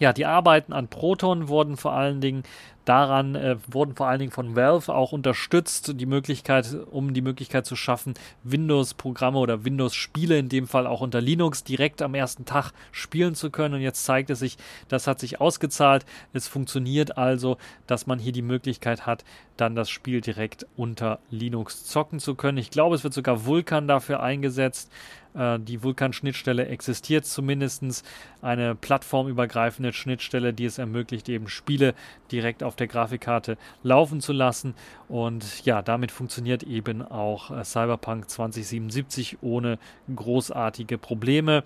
Ja, die Arbeiten an Proton wurden vor allen Dingen daran äh, wurden vor allen Dingen von Valve auch unterstützt, die Möglichkeit, um die Möglichkeit zu schaffen, Windows-Programme oder Windows-Spiele in dem Fall auch unter Linux direkt am ersten Tag spielen zu können. Und jetzt zeigt es sich, das hat sich ausgezahlt. Es funktioniert also, dass man hier die Möglichkeit hat, dann das Spiel direkt unter Linux zocken zu können. Ich glaube, es wird sogar Vulkan dafür eingesetzt. Äh, die Vulkan-Schnittstelle existiert zumindest. Eine plattformübergreifende Schnittstelle, die es ermöglicht, eben Spiele direkt auf der Grafikkarte laufen zu lassen. Und ja, damit funktioniert eben auch äh, Cyberpunk 2077 ohne großartige Probleme.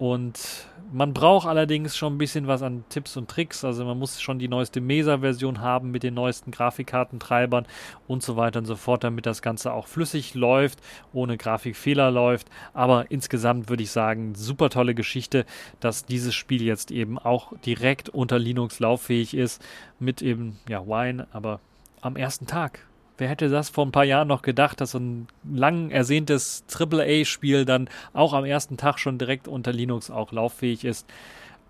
Und man braucht allerdings schon ein bisschen was an Tipps und Tricks. Also man muss schon die neueste Mesa-Version haben mit den neuesten Grafikkartentreibern und so weiter und so fort, damit das Ganze auch flüssig läuft, ohne Grafikfehler läuft. Aber insgesamt würde ich sagen, super tolle Geschichte, dass dieses Spiel jetzt eben auch direkt unter Linux lauffähig ist mit eben, ja, Wine, aber am ersten Tag. Wer hätte das vor ein paar Jahren noch gedacht, dass so ein lang ersehntes AAA-Spiel dann auch am ersten Tag schon direkt unter Linux auch lauffähig ist?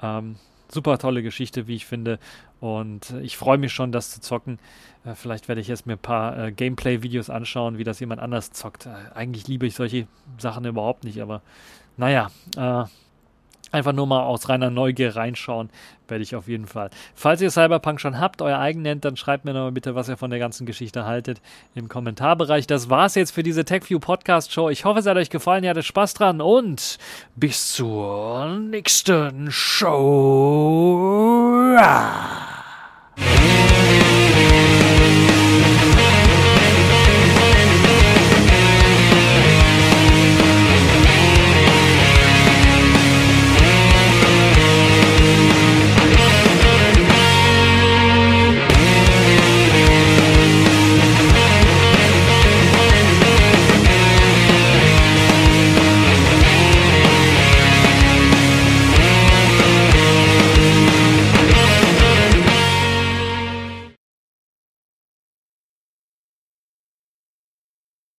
Ähm, super tolle Geschichte, wie ich finde. Und ich freue mich schon, das zu zocken. Äh, vielleicht werde ich jetzt mir ein paar äh, Gameplay-Videos anschauen, wie das jemand anders zockt. Äh, eigentlich liebe ich solche Sachen überhaupt nicht, aber naja, äh, Einfach nur mal aus reiner Neugier reinschauen, werde ich auf jeden Fall. Falls ihr Cyberpunk schon habt, euer eigen nennt, dann schreibt mir nochmal bitte, was ihr von der ganzen Geschichte haltet im Kommentarbereich. Das war's jetzt für diese TechView Podcast Show. Ich hoffe, es hat euch gefallen, ihr hattet Spaß dran und bis zur nächsten Show.